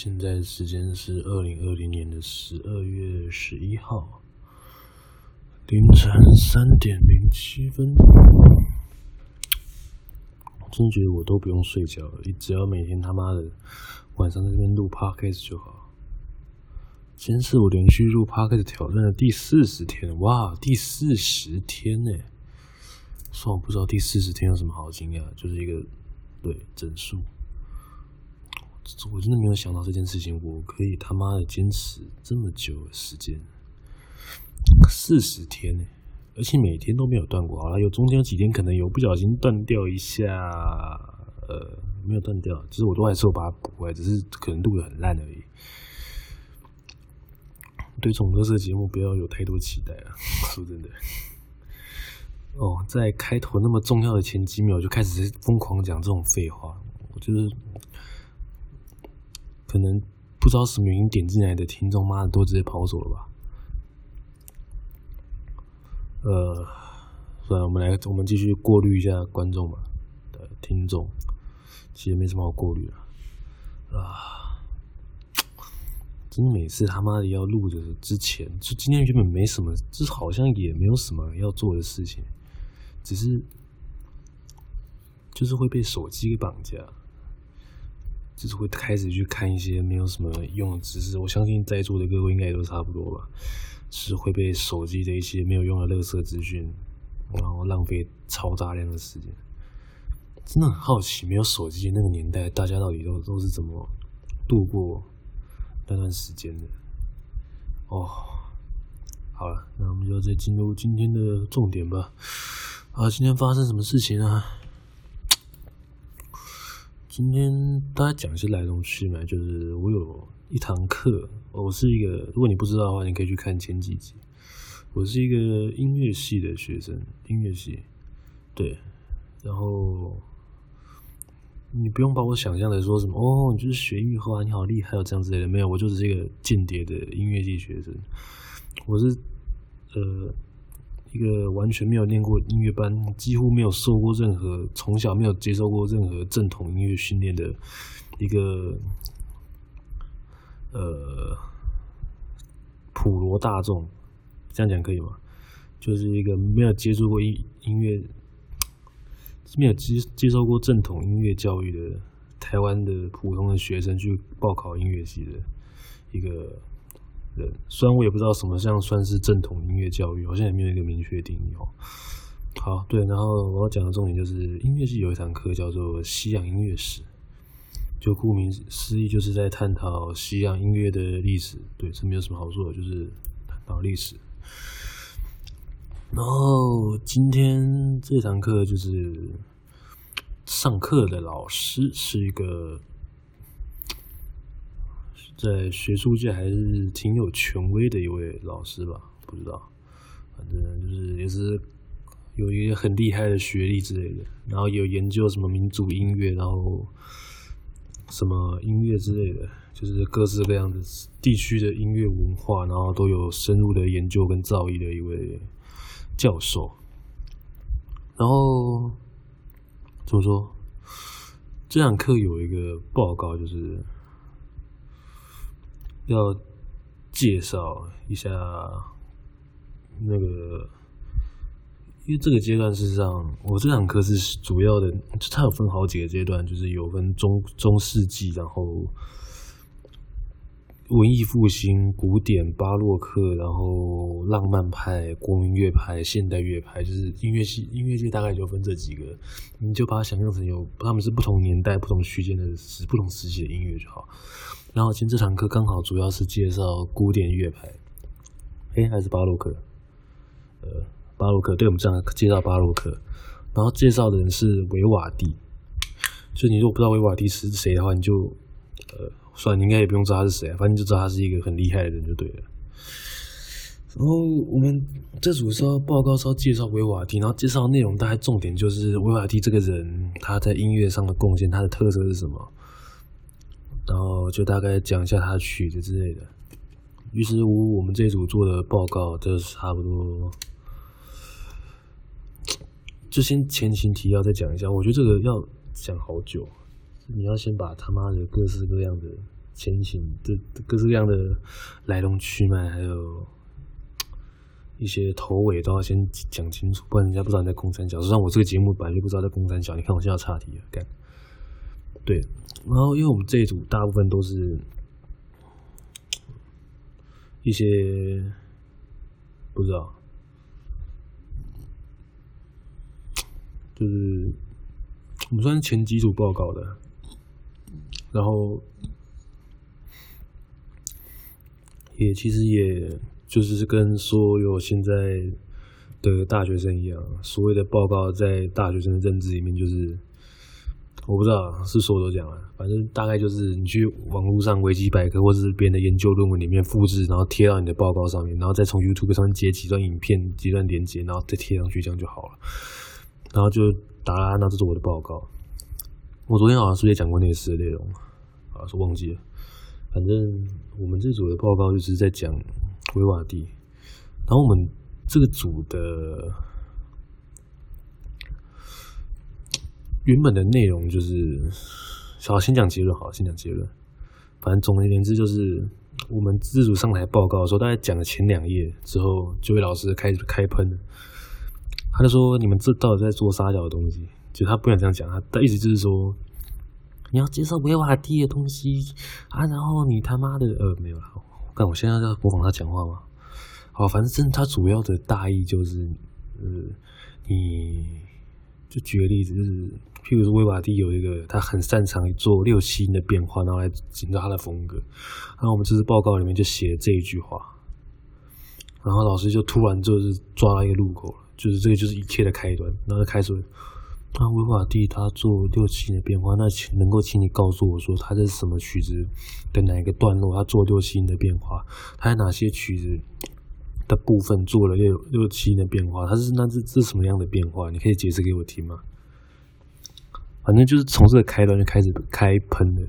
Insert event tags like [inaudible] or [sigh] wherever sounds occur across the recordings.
现在时间是二零二零年的十二月十一号凌晨三点零七分。我真觉得我都不用睡觉了，只要每天他妈的晚上在这边录 podcast 就好。今天是我连续录 podcast 挑战的第四十天，哇，第四十天呢！算我不知道第四十天有什么好惊讶，就是一个对整数。我真的没有想到这件事情，我可以他妈的坚持这么久的时间，四十天呢，而且每天都没有断过。好了，有中间几天可能有不小心断掉一下，呃，没有断掉，其实我都还是有把它补回来，只是可能录得很烂而已。对这种特色节目不要有太多期待啊，[laughs] 说真的。哦，在开头那么重要的前几秒就开始疯狂讲这种废话，我就是。可能不知道什么原因点进来的听众，妈的都直接跑走了吧？呃，算了，我们来，我们继续过滤一下观众吧。的听众，其实没什么好过滤的啊。真的每次他妈的要录的之前，就今天原本没什么，就好像也没有什么要做的事情，只是就是会被手机给绑架。就是会开始去看一些没有什么用的知识，我相信在座的各位应该也都差不多吧。是会被手机的一些没有用的垃圾资讯，然后浪费超大量的时间。真的很好奇，没有手机那个年代，大家到底都都是怎么度过那段时间的？哦，好了，那我们就再进入今天的重点吧。啊，今天发生什么事情啊？今天大家讲一些来龙去脉，就是我有一堂课，我是一个，如果你不知道的话，你可以去看前几集。我是一个音乐系的学生，音乐系，对，然后你不用把我想象的说什么哦，你就是学音乐啊，你好厉害哦，这样之类的，没有，我就是一个间谍的音乐系学生，我是呃。一个完全没有念过音乐班，几乎没有受过任何，从小没有接受过任何正统音乐训练的一个呃普罗大众，这样讲可以吗？就是一个没有接触过音音乐，没有接接受过正统音乐教育的台湾的普通的学生去报考音乐系的一个。虽然我也不知道什么像算是正统音乐教育，好像也没有一个明确定义哦。好，对，然后我要讲的重点就是音乐系有一堂课叫做西洋音乐史，就顾名思义就是在探讨西洋音乐的历史。对，这没有什么好说的，就是探讨历史。然后今天这堂课就是上课的老师是一个。在学术界还是挺有权威的一位老师吧，不知道，反正就是也是有一些很厉害的学历之类的，然后有研究什么民族音乐，然后什么音乐之类的，就是各式各样的地区的音乐文化，然后都有深入的研究跟造诣的一位教授。然后怎么说？这堂课有一个报告，就是。要介绍一下那个，因为这个阶段事实上，我这堂课是主要的，就它有分好几个阶段，就是有分中中世纪，然后文艺复兴、古典、巴洛克，然后浪漫派、国民乐派、现代乐派，就是音乐系音乐界大概就分这几个，你就把它想象成有他们是不同年代、不同区间的时不同时期的音乐就好。然后今天这堂课刚好主要是介绍古典乐派，诶，还是巴洛克？呃，巴洛克，对，我们这样介绍巴洛克。然后介绍的人是维瓦蒂，就你如果不知道维瓦蒂是谁的话，你就呃，算，你应该也不用知道他是谁，反正就知道他是一个很厉害的人就对了。然后我们这组是要报告是要介绍维瓦蒂，然后介绍的内容大概重点就是维瓦蒂这个人他在音乐上的贡献，他的特色是什么？然后就大概讲一下他曲子之类的。于是乎，我们这组做的报告就差不多，就先前情提要再讲一下。我觉得这个要讲好久，你要先把他妈的各式各样的前情，这各式各样的来龙去脉，还有一些头尾都要先讲清楚，不然人家不知道你在公山小。就像我这个节目本来就不知道在公山小，你看我现在要岔题了，干。对，然后因为我们这一组大部分都是一些不知道，就是我们算前几组报告的，然后。也其实也就是跟所有现在的大学生一样，所谓的报告在大学生的认知里面，就是我不知道是说都讲了，反正大概就是你去网络上维基百科或者是别人的研究论文里面复制，然后贴到你的报告上面，然后再从 YouTube 上面截几段影片、几段连接，然后再贴上去，这样就好了。然后就答啦，那这是我的报告。我昨天好像是不是也讲过类似的内容啊？说忘记了。反正我们这组的报告就是在讲维瓦蒂，然后我们这个组的原本的内容就是，好，先讲结论，好，先讲结论。反正总而言之，就是我们自主上台报告的时候，大概讲了前两页之后，就被老师开始开喷。他就说：“你们这到底在做啥小的东西？”就他不想这样讲，他的意思就是说。你要接受维瓦第的东西啊，然后你他妈的呃没有了，但我现在在模仿他讲话吗？好，反正他主要的大意就是，呃，你就举个例子，就是譬如说威瓦第有一个他很擅长做六七音的变化，然后来营造他的风格。然后我们这次报告里面就写了这一句话，然后老师就突然就是抓到一个路口了，就是这个就是一切的开端，然后开始。那维瓦第他做六七音的变化，那请能够请你告诉我说，他这是什么曲子的哪一个段落？他做六七音的变化，他在哪些曲子的部分做了六六七音的变化？他是那是这是什么样的变化？你可以解释给我听吗？反正就是从这个开端就开始开喷了，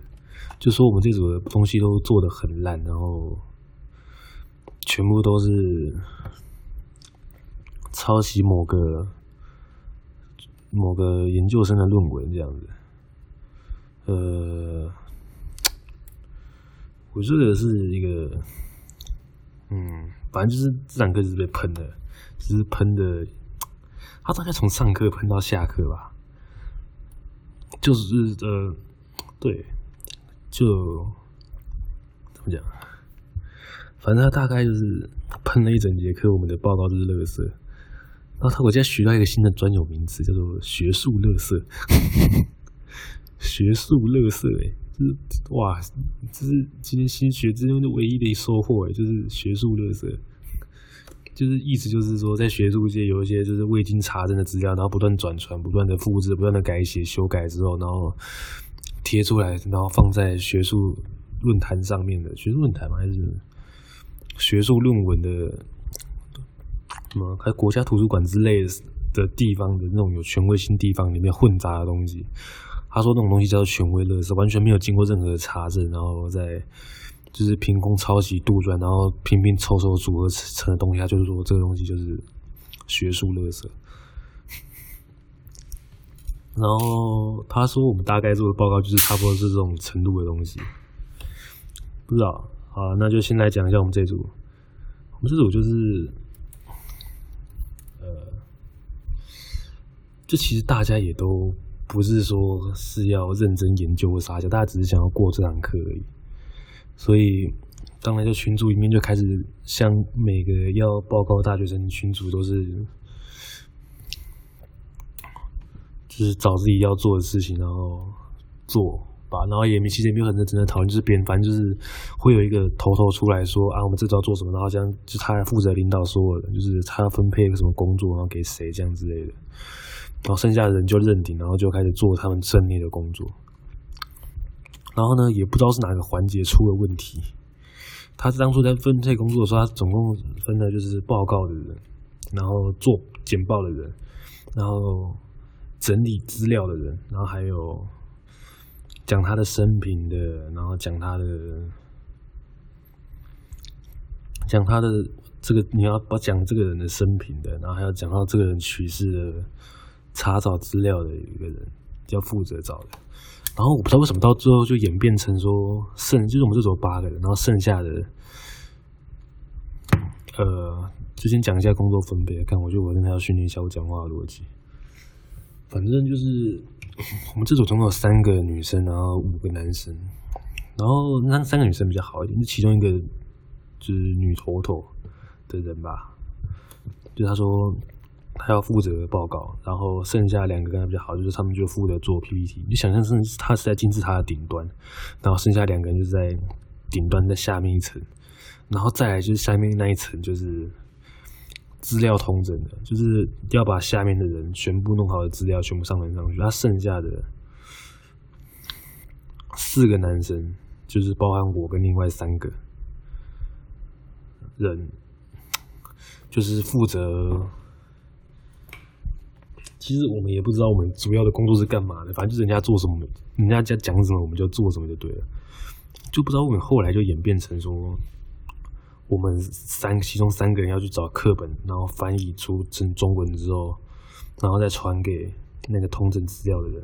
就说我们这组的东西都做得很烂，然后全部都是抄袭某个。某个研究生的论文这样子，呃，我觉得是一个，嗯，反正就是这两个是被喷的，就是喷的，他大概从上课喷到下课吧，就是呃，对，就怎么讲，反正他大概就是喷了一整节课，我们的报告就是垃圾。然后他，我现在学到一个新的专有名词，叫做“学术垃圾”。学术垃圾，哎，就是哇，这是今天新学之中的唯一的一收获，哎，就是学术垃圾。就是意思就是说，在学术界有一些就是未经查证的资料，然后不断转传、不断的复制、不断的改写、修改之后，然后贴出来，然后放在学术论坛上面的学术论坛？还是学术论文的？什么？还国家图书馆之类的地方的那种有权威性地方里面混杂的东西，他说那种东西叫做权威论，是，完全没有经过任何查证，然后在就是凭空抄袭杜撰，然后拼拼凑凑组合成的东西，他就是说这个东西就是学术垃圾。然后他说我们大概做的报告就是差不多是这种程度的东西，不知道。好，那就先来讲一下我们这组，我们这组就是。就其实大家也都不是说是要认真研究或啥，大家只是想要过这堂课而已。所以，当然在群组里面就开始，像每个要报告大学生群组都是，就是找自己要做的事情，然后做吧。然后也没其实也没有很认真的讨论，就是别人反正就是会有一个头头出来说啊，我们这周要做什么，然后这样就他来负责领导所有人，就是他要分配一个什么工作，然后给谁这样之类的。然后剩下的人就认定，然后就开始做他们正内的工作。然后呢，也不知道是哪个环节出了问题。他当初在分配工作的时候，他总共分的就是报告的人，然后做简报的人，然后整理资料的人，然后还有讲他的生平的，然后讲他的讲他的这个你要把讲这个人的生平的，然后还要讲到这个人去世的。查找资料的一个人要负责找的，然后我不知道为什么到最后就演变成说剩就是我们这组八个人，然后剩下的，呃，就先讲一下工作分配。看，我觉得我真的要训练一下我讲话的逻辑。反正就是我们这组总共有三个女生，然后五个男生。然后那三个女生比较好一点，是其中一个就是女头头的人吧，就他说。他要负责报告，然后剩下两个跟他比较好，就是他们就负责做 PPT。你想象是他是在金字塔的顶端，然后剩下两个人就是在顶端的下面一层，然后再来就是下面那一层就是资料统整的，就是要把下面的人全部弄好的资料全部上传上去。他剩下的四个男生，就是包含我跟另外三个人，就是负责。其实我们也不知道我们主要的工作是干嘛的，反正就是人家做什么，人家在讲什么，我们就做什么就对了。就不知道我们后来就演变成说，我们三其中三个人要去找课本，然后翻译出成中文之后，然后再传给那个通证资料的人，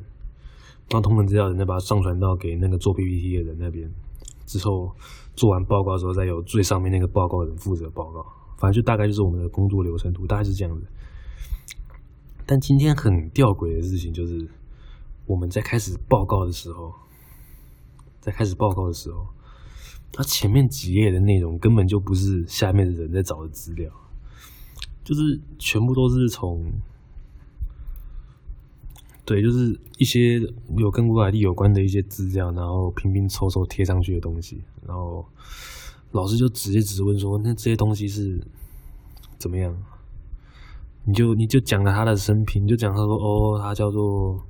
然后统整资料的人再把它上传到给那个做 PPT 的人那边，之后做完报告之后，再由最上面那个报告人负责报告。反正就大概就是我们的工作流程图，大概是这样子。但今天很吊诡的事情就是，我们在开始报告的时候，在开始报告的时候，他前面几页的内容根本就不是下面的人在找的资料，就是全部都是从，对，就是一些有跟国海地有关的一些资料，然后拼拼凑凑贴上去的东西，然后老师就直接质问说：“那这些东西是怎么样？”你就你就讲了他的生平，你就讲他说哦，他叫做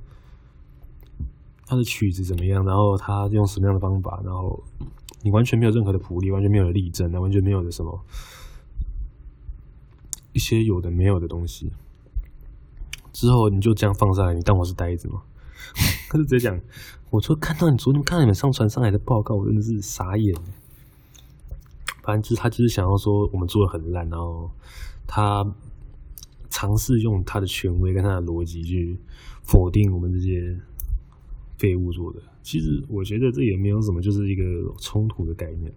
他的曲子怎么样，然后他用什么样的方法，然后你完全没有任何的谱例，完全没有的例证，完全没有的什么一些有的没有的东西。之后你就这样放上来，你当我是呆子吗？[laughs] 他就直接讲，我说看到你昨天看到你们上传上来的报告，我真的是傻眼。反正就是他就是想要说我们做的很烂，然后他。尝试用他的权威跟他的逻辑去否定我们这些废物做的，其实我觉得这也没有什么，就是一个冲突的概念。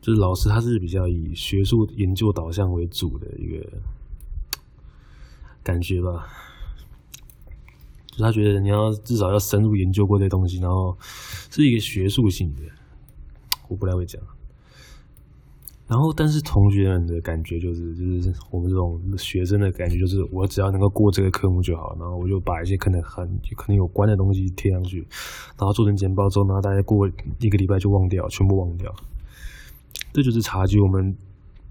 就是老师他是比较以学术研究导向为主的一个感觉吧，就他觉得你要至少要深入研究过这东西，然后是一个学术性的，我不太会讲。然后，但是同学们的感觉就是，就是我们这种学生的感觉就是，我只要能够过这个科目就好。然后我就把一些可能很可能有关的东西贴上去，然后做成简报之后，然后大家过一个礼拜就忘掉，全部忘掉。这就是差距。我们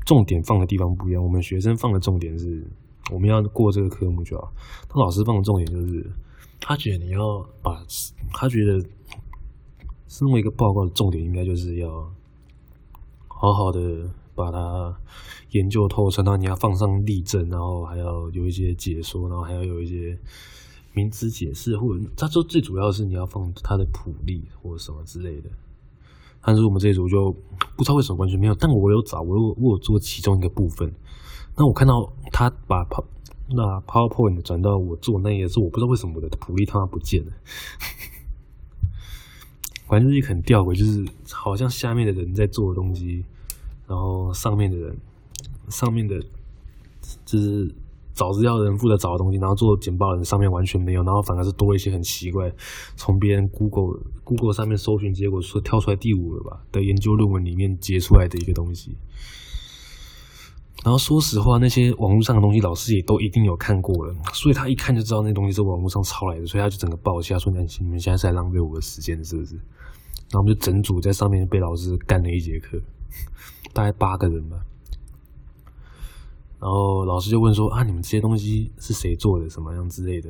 重点放的地方不一样。我们学生放的重点是，我们要过这个科目就好。他老师放的重点就是，他觉得你要把，他觉得身为一个报告的重点，应该就是要。好好的把它研究透彻，然后你要放上例证，然后还要有一些解说，然后还要有一些名词解释，或者他说最主要是你要放他的谱例或者什么之类的。但是我们这一组就不知道为什么完全没有，但我有找，我有我有做其中一个部分。那我看到他把 pow 那 PowerPoint 转到我做那页，是我不知道为什么我的谱例他不见了。[laughs] 反正就是很吊诡，就是好像下面的人在做的东西，然后上面的人，上面的，就是找资料的人负责找的东西，然后做简报的人上面完全没有，然后反而是多一些很奇怪，从别人 Google Google 上面搜寻结果说跳出来第五了吧的研究论文里面截出来的一个东西。然后说实话，那些网络上的东西，老师也都一定有看过了，所以他一看就知道那东西是网络上抄来的，所以他就整个爆气，他说：“你们现在是在浪费我的时间，是不是？”然后我们就整组在上面被老师干了一节课，大概八个人吧。然后老师就问说：“啊，你们这些东西是谁做的？什么样之类的？”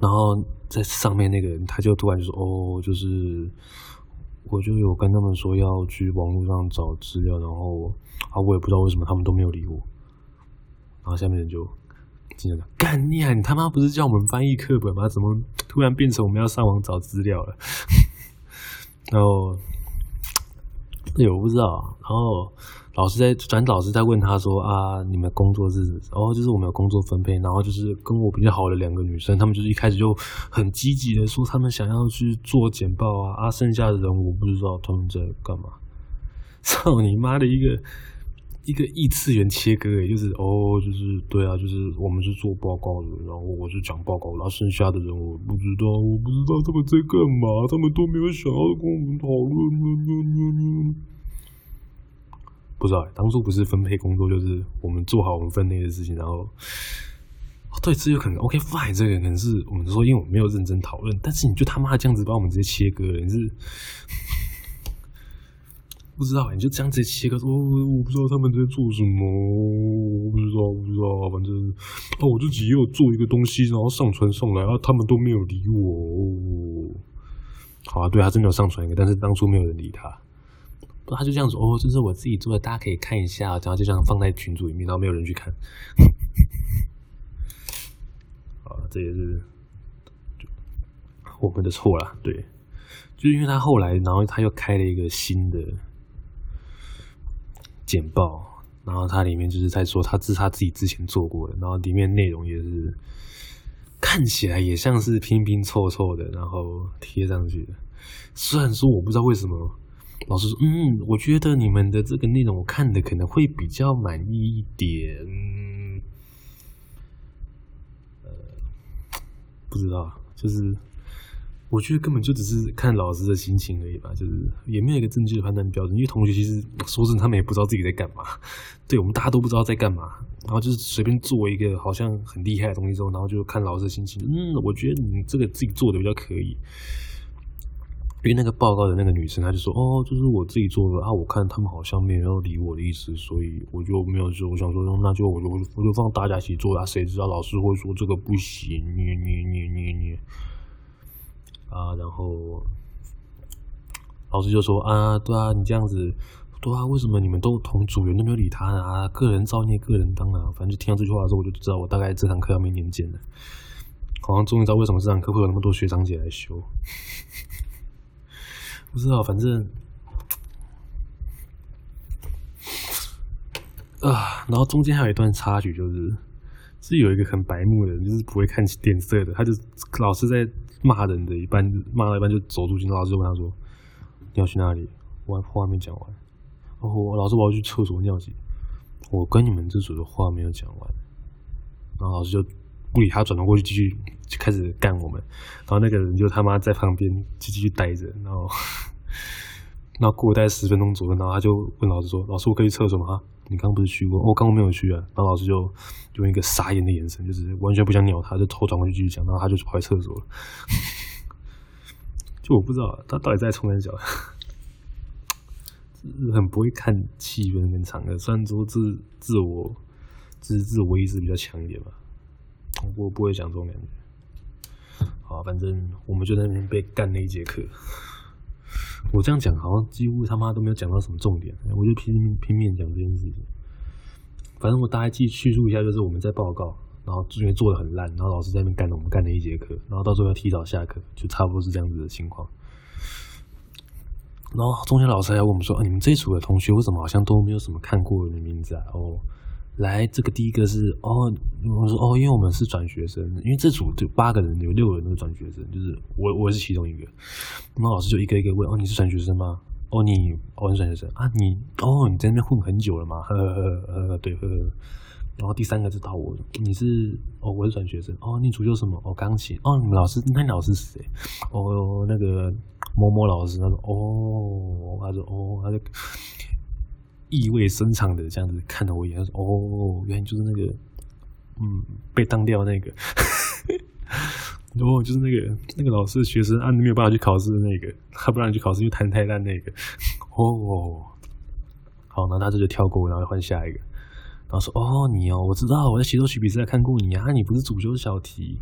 然后在上面那个人他就突然就说：“哦，就是我就有跟他们说要去网络上找资料，然后。”啊，我也不知道为什么他们都没有理我。然后下面人就经常讲：“干你啊！你他妈不是叫我们翻译课本吗？怎么突然变成我们要上网找资料了？” [laughs] 然后，对，我不知道。然后老师在，反正老师在问他说啊，你们工作是，哦，就是我们有工作分配，然后就是跟我比较好的两个女生，她们就是一开始就很积极的说，她们想要去做简报啊，啊，剩下的人我不知道他们在干嘛。[laughs] 操你妈的一个一个异次元切割也，就是哦，就是对啊，就是我们是做报告的，然后我是讲报告，然后剩下的人我不知道，我不知道他们在干嘛，他们都没有想要跟我们讨论。不知道，当初不是分配工作，就是我们做好我们分内的事情，然后，哦、对，这有可能。OK，fine，、okay, 这个可能是我们说，因为我们没有认真讨论，但是你就他妈这样子把我们直接切割了，你是不知道，你就这样直接切割说，我不知道他们在做什么，我不知道，不知道，反正哦，我自己又做一个东西，然后上传上来啊，他们都没有理我。好啊，对，他真的有上传一个，但是当初没有人理他。他就这样说哦，这是我自己做的，大家可以看一下，然后就这样放在群组里面，然后没有人去看。[laughs] 啊，这也是我们的错啦，对，就是因为他后来，然后他又开了一个新的简报，然后他里面就是在说，他是他自己之前做过的，然后里面内容也是看起来也像是拼拼凑凑的，然后贴上去的。虽然说我不知道为什么。老师说：“嗯，我觉得你们的这个内容我看的可能会比较满意一点。呃，不知道，就是我觉得根本就只是看老师的心情而已吧，就是也没有一个正确的判断标准。因为同学其实说真的，他们也不知道自己在干嘛。对，我们大家都不知道在干嘛，然后就是随便做一个好像很厉害的东西之后，然后就看老师的心情。嗯，我觉得你这个自己做的比较可以。”因为那个报告的那个女生，她就说：“哦，就是我自己做的啊，我看他们好像没有理我的意思，所以我就没有做。我想说，那就我就我就放大家一起做啊，谁知道老师会说这个不行？你你你你你啊！然后老师就说：啊，对啊，你这样子，对啊，为什么你们都同组员都没有理他呢？啊，个人造孽，个人当啊！反正就听到这句话的时候，我就知道我大概这堂课要没年见了。好像终于知道为什么这堂课会有那么多学长姐来修。[laughs] ”不知道，反正啊，然后中间还有一段插曲，就是是有一个很白目的，就是不会看脸色的，他就老师在骂人的一般，骂了一般就走出去，老师就问他说：“你要去哪里？”我话没讲完，然后，老师我要去厕所尿急，我跟你们这组的话没有讲完，然后老师就不理他，转头过去继续就开始干我们，然后那个人就他妈在旁边就继续待着，然后。那过了大概十分钟左右，然后他就问老师说：“老师，我可以去厕所吗？”你刚刚不是去过？我刚刚没有去啊。然后老师就用一个傻眼的眼神，就是完全不想鸟他，就头转过去继续讲。然后他就跑去厕所了。[laughs] 就我不知道他到底在冲三小，很不会看气氛跟场合。虽然说自自我自自我意识比较强一点吧，我不会讲这种感觉。好，反正我们就在那边被干那一节课。我这样讲好像几乎他妈都没有讲到什么重点，我就拼拼命讲这件事情。反正我大概记叙述一下，就是我们在报告，然后因为做的很烂，然后老师在那边干了我们干了一节课，然后到最后要提早下课，就差不多是这样子的情况。然后中间老师还问我们说：“，你们这组的同学为什么好像都没有什么看过人的名字啊？”哦。来，这个第一个是哦，我说哦，因为我们是转学生，因为这组就八个人，有六个人都是转学生，就是我我是其中一个。那么老师就一个一个问，哦，你是转学生吗？哦，你哦，你是转学生啊？你哦，你在那边混很久了吗？呵呵呵，对呵呵。然后第三个是到我，你是哦，我是转学生。哦，你主修什么？哦，钢琴。哦，你们老师，那你老师是谁？哦，那个某某老师。他说哦，他说哦，他就。意味深长的这样子看了我一眼，他说：“哦，原来就是那个，嗯，被当掉那个，[laughs] 然后就是那个那个老师的学生啊，你没有办法去考试的那个，他不让你去考试，就弹太烂那个。[laughs] 哦，好，那他这就跳过，然后换下一个，然后说：哦，你哦，我知道我在协奏曲比赛看过你啊，你不是主修小提，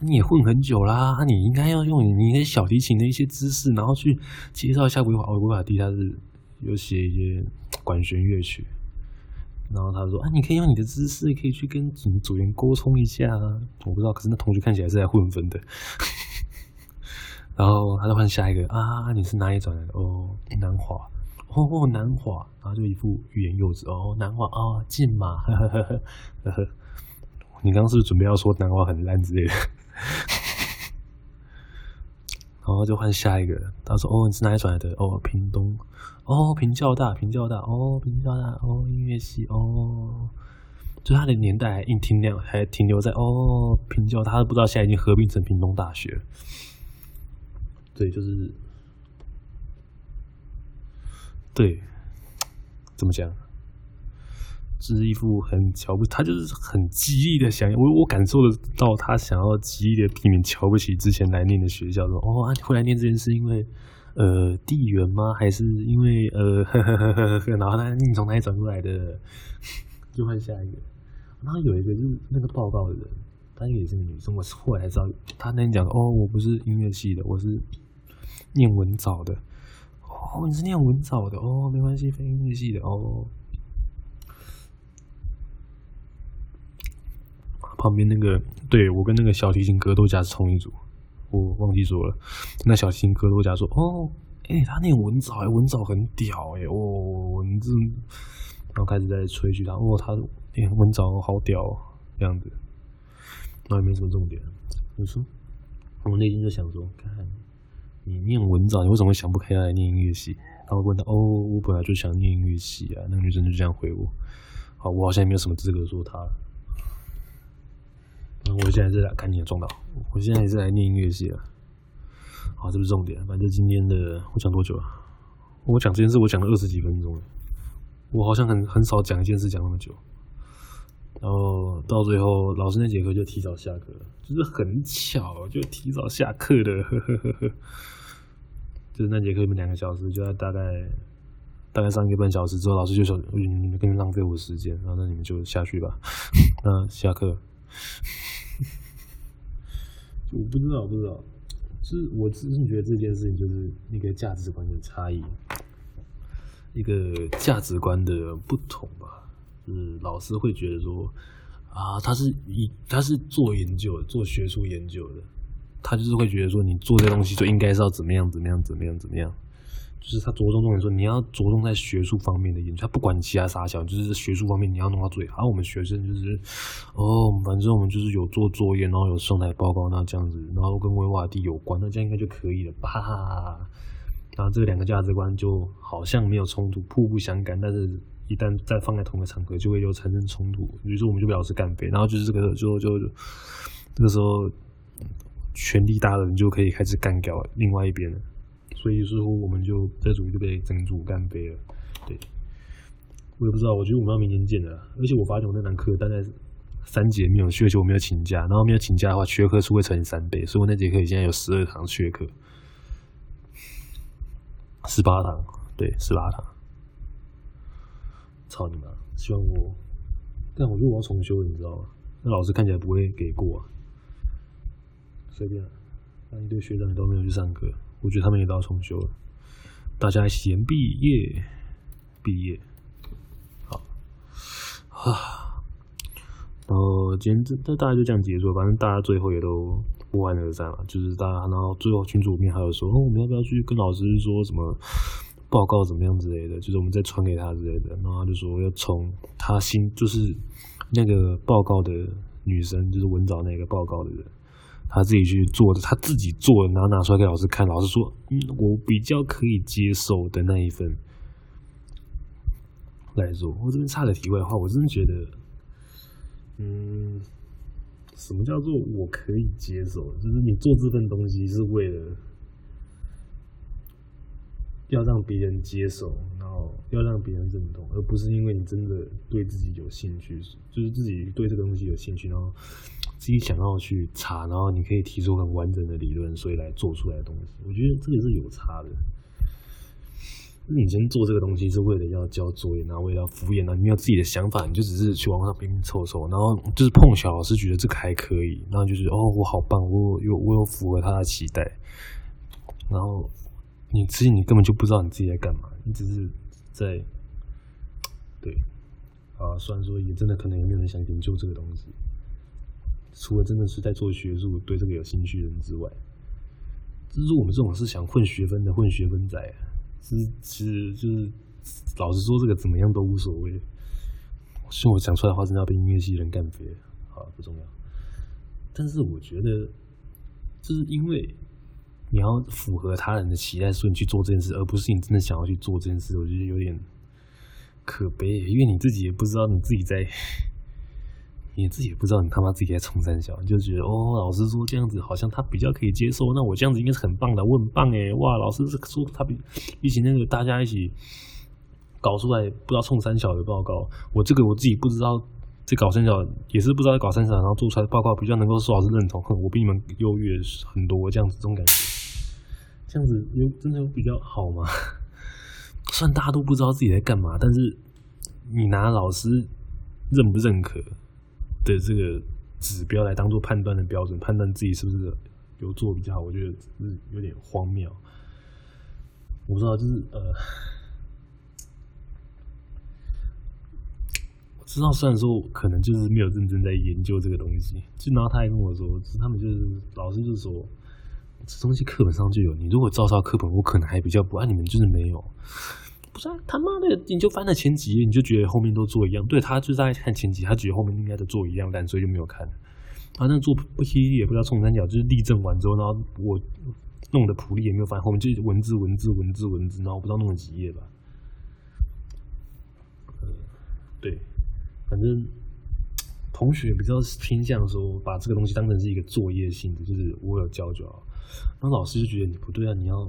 你也混很久啦，你应该要用你那些小提琴的一些知识，然后去介绍一下维瓦维瓦蒂，他是。”有写一些管弦乐曲，然后他说：“啊，你可以用你的姿势，可以去跟组组员沟通一下啊。”我不知道，可是那同学看起来是在混分的。[laughs] 然后他就换下一个啊，你是哪里转来的？哦，南华。哦，南华，然后就一副欲言又止。哦，南华哦，近嘛，呵呵呵呵呵。你刚刚是不是准备要说南华很烂之类的？[laughs] 然后就换下一个，他说：“哦，你是哪里转来的？哦，屏东。哦，屏教大，屏教大。哦，屏教大。哦，音乐系。哦，就他的年代还停留，还停留在哦，屏教，他都不知道现在已经合并成屏东大学。对，就是。”对，怎么讲？就是一副很瞧不，他就是很极力的想，我我感受得到他想要极力的避免瞧不起之前来念的学校。说哦，啊，你会来念这件事，因为呃地缘吗？还是因为呃呵呵呵呵呵？[laughs] 然后他你从哪里转过来的？就换下一个。然后有一个就是那个报告的人，他也是个女生。我是后来才知道，他那天讲哦，我不是音乐系的，我是念文藻的。哦，你是念文藻的哦，没关系，非音乐系的哦。旁边那个，对，我跟那个小提琴格斗家是同一组，我忘记说了。那小提琴格斗家说：“哦，哎、他念文藻，哎，文藻很屌，哎，哦，你这……”然后开始在吹嘘他，哦，他哎、文藻好屌，这样子。那也没什么重点。我说，我内心就想说，看。你念文藻，你为什么想不开来念音乐系？然后问他，哦，我本来就想念音乐系啊。那个女生就这样回我。好，我好像也没有什么资格说她。我现在是来看你的撞到，我现在也是来念音乐系了。好，这不是重点，反正今天的我讲多久了？我讲这件事，我讲了二十几分钟。我好像很很少讲一件事讲那么久。然后到最后，老师那节课就提早下课了，就是很巧，就提早下课的。呵呵呵就是那节课你们两个小时，就要大概大概上一个半小时之后，老师就说：“你们更浪费我时间，然后那你们就下去吧。[laughs] ”那下课，我不知道，不知道，是我真是觉得这件事情就是一个价值观的差异，一个价值观的不同吧。就是老师会觉得说啊，他是以他是做研究的，做学术研究的。他就是会觉得说，你做这东西就应该是要怎么样怎么样怎么样怎么样，就是他着重重点说，你要着重在学术方面的研究，他不管其他啥小，就是学术方面你要弄到最好。而我们学生就是，哦，反正我们就是有做作业，然后有送来报告，那这样子，然后跟维瓦蒂有关，那这样应该就可以了吧？然后这两个价值观就好像没有冲突，互不相干，但是一旦再放在同一个场合，就会有产生冲突。于是我们就表示干杯，然后就是这个就就这个时候。权力大的人就可以开始干掉另外一边了，所以似乎我们就这组就被整组干杯了。对，我也不知道，我觉得我们要明年见了。而且我发现我那堂课大概三节没有去，而且我没有请假，然后没有请假的话，缺课数会乘以三倍，所以我那节课现在有十二堂缺课，十八堂，对，十八堂。操你妈！希望我，但我觉得我要重修，你知道吗？那老师看起来不会给过啊。随便，那一堆学长都没有去上课，我觉得他们也都要重修了。大家先毕业，毕业，好啊。然后今天这这大概就这样结束，反正大家最后也都不欢而散了。就是大家，然后最后群组里面还有说，哦，我们要不要去跟老师说什么报告怎么样之类的？就是我们再传给他之类的。然后他就说要从他新，就是那个报告的女生，就是文藻那个报告的人。他自己去做的，他自己做的，然后拿出来给老师看。老师说：“嗯，我比较可以接受的那一份来做。”我这边插个题外话，我真的觉得，嗯，什么叫做我可以接受？就是你做这份东西是为了要让别人接受，然后要让别人认同，而不是因为你真的对自己有兴趣，就是自己对这个东西有兴趣，然后。自己想要去查，然后你可以提出很完整的理论，所以来做出来的东西，我觉得这个是有差的。那你先做这个东西是为了要交作业，然后为了要敷衍，然后你没有自己的想法，你就只是去网上拼拼凑凑，然后就是碰巧老师觉得这个还可以，然后就是哦，我好棒，我有我有符合他的期待，然后你自己你根本就不知道你自己在干嘛，你只是在对啊，虽然说也真的可能也没有人想研究这个东西。除了真的是在做学术、对这个有兴趣的人之外，就是我们这种是想混学分的混学分仔，其实其实就是老实说，这个怎么样都无所谓。希望我讲出来的话，真的要被音乐系人干飞。好，不重要。但是我觉得，就是因为你要符合他人的期待，所以你去做这件事，而不是你真的想要去做这件事。我觉得有点可悲，因为你自己也不知道你自己在。你自己也不知道你他妈自己在冲三小，就觉得哦，老师说这样子好像他比较可以接受，那我这样子应该是很棒的，我很棒诶，哇，老师是说他比比起那个大家一起搞出来不知道冲三小的报告，我这个我自己不知道这搞三小也是不知道在搞三小，然后做出来的报告比较能够受老师认同，我比你们优越很多，这样子这种感觉，这样子有真的有比较好吗？虽然大家都不知道自己在干嘛，但是你拿老师认不认可的这个指标来当做判断的标准，判断自己是不是有做比较好，我觉得是有点荒谬。我不知道，就是呃，我知道，虽然说可能就是没有认真在研究这个东西，就然后他还跟我说，他们就是老师就说，这东西课本上就有，你如果照抄课本，我可能还比较不按，你们就是没有。不是啊，他妈的，你就翻了前几页，你就觉得后面都做一样。对，他就在看前几，他觉得后面应该都做一样，但所以就没有看。反正做不稀也不知道冲三角，就是立正完之后，然后我弄的谱例也没有翻，后面就是文字文字文字文字，然后不知道弄了几页吧。呃，对，反正同学比较偏向说把这个东西当成是一个作业性质，就是我有教就好。然后老师就觉得你不对啊，你要。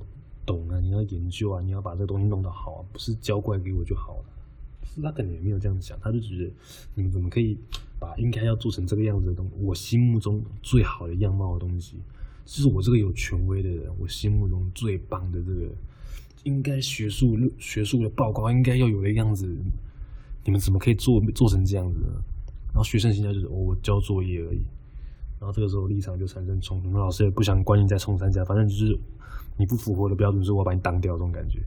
懂啊，你要研究啊，你要把这个东西弄得好啊，不是交过来给我就好了。是他可能也没有这样子想，他就觉得你们怎么可以把应该要做成这个样子的东西，我心目中最好的样貌的东西，就是我这个有权威的人，我心目中最棒的这个应该学术学术的报告应该要有的样子，你们怎么可以做做成这样子呢？然后学生心态就是、我交作业而已，然后这个时候立场就产生冲突，老师也不想关心再冲三下，反正就是。你不符合的标准，是我把你当掉这种感觉。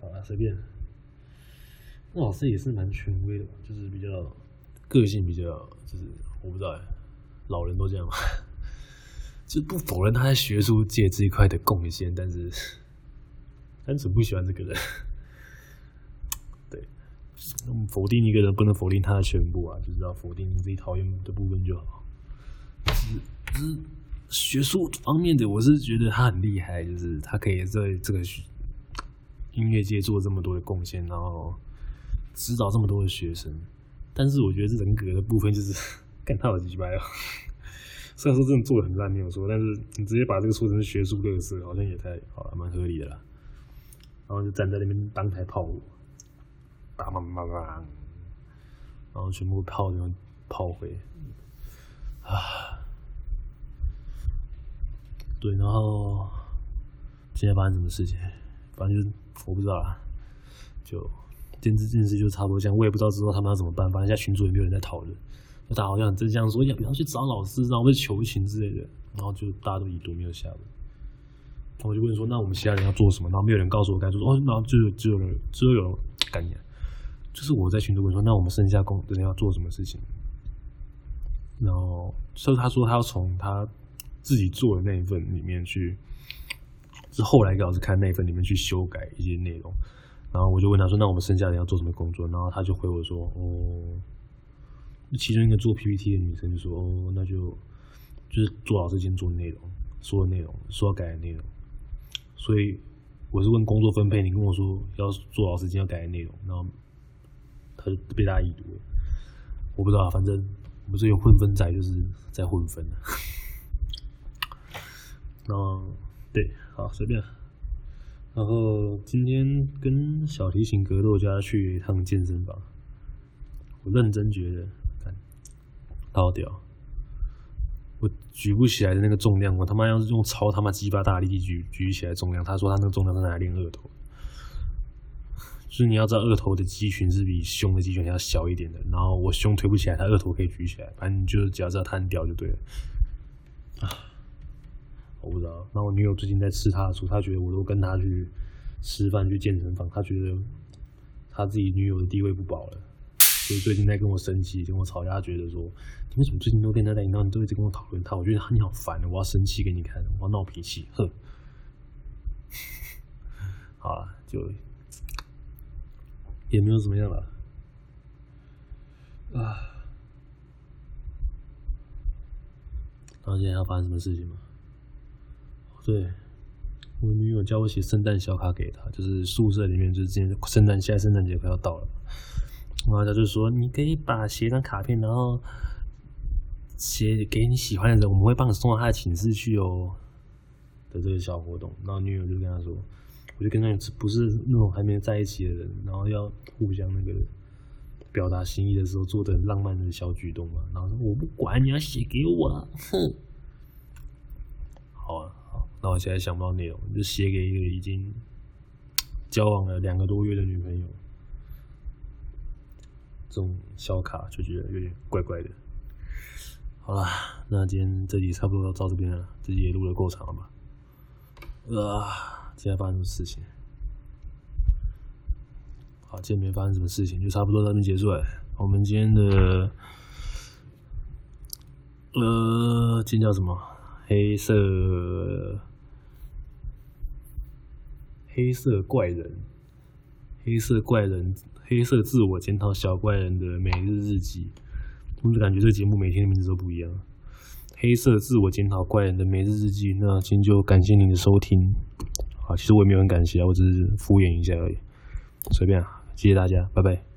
好了，随便。那老师也是蛮权威的，就是比较个性比较，就是我不知道哎，老人都这样嘛。[laughs] 就不否认他在学术界这一块的贡献，但是单纯不喜欢这个人。对，否定一个人不能否定他的全部啊，就是要否定你自己讨厌的部分就好。只是。学术方面的，我是觉得他很厉害，就是他可以在这个音乐界做这么多的贡献，然后指导这么多的学生。但是我觉得这人格的部分就是 [laughs] 干他好几百哦。虽然说真的做的很烂没有错，但是你直接把这个说成学术乐色，好像也太好了，蛮合理的啦。然后就站在那边当台炮火，叭叭叭叭，然后全部炮就炮灰啊。对，然后现在发生什么事情？反正就我不知道啦。就电视电视就差不多这样，我也不知道之后他们要怎么办。反正现在群主也没有人在讨论，就大家好像很正向说要不要去找老师，然后被求情之类的。然后就大家都已读没有下文。我就问说：“那我们其他人要做什么？”然后没有人告诉我该做什么。哦，然后就只有只有有感言，就是我在群主问说：“那我们剩下工人要做什么事情？”然后所以他说他要从他。自己做的那一份里面去，是后来给老师看那一份里面去修改一些内容，然后我就问他说：“那我们剩下的要做什么工作？”然后他就回我说：“哦，其中一个做 PPT 的女生就说：‘哦，那就就是做老师今天做的内容，说的内容，说要改的内容。’所以我是问工作分配，你跟我说要做老师今天要改的内容，然后他就被大家已读了。我不知道，反正我们这有混分仔就是在混分。”然后，对，好随便。然后今天跟小提琴格斗家去一趟健身房，我认真觉得，看，超屌！我举不起来的那个重量，我他妈要是用超他妈鸡巴大力举举起来重量，他说他那个重量是拿来练二头，就是你要知道二头的肌群是比胸的肌群要小一点的，然后我胸推不起来，他二头可以举起来，反正你就只要知道他很屌就对了。啊。我不知道。那我女友最近在吃他的醋，他觉得我都跟他去吃饭、去健身房，他觉得他自己女友的地位不保了，所以最近在跟我生气、跟我吵架。觉得说，你为什么最近都跟他在一起，然后你都一直跟我讨论他？我觉得你好烦，我要生气给你看，我要闹脾气，哼！好了，就也没有怎么样了啊。然后今天要发生什么事情吗？对，我女友叫我写圣诞小卡给她，就是宿舍里面，就是今天圣诞，现在圣诞节快要到了，然后她就说，你可以把写张卡片，然后写给你喜欢的人，我们会帮你送到他的寝室去哦。的这个小活动，然后女友就跟他说，我就跟他说，不是那种还没在一起的人，然后要互相那个表达心意的时候做的浪漫的小举动嘛。然后说我不管，你要写给我，哼。好啊，好，那我现在想不到内容，就写给一个已经交往了两个多月的女朋友，这种小卡就觉得有点怪怪的。好啦，那今天这集差不多到这边了，这集也录得够长了吧？啊！今天发生什么事情？好，今天没发生什么事情，就差不多到这边结束了。我们今天的呃，今天叫什么？黑色黑色怪人，黑色怪人，黑色自我检讨小怪人的每日日记。我就感觉这节目每天的名字都不一样。黑色自我检讨怪人的每日日记，那今天就感谢您的收听。好，其实我也没有很感谢啊，我只是敷衍一下而已，随便啊，谢谢大家，拜拜。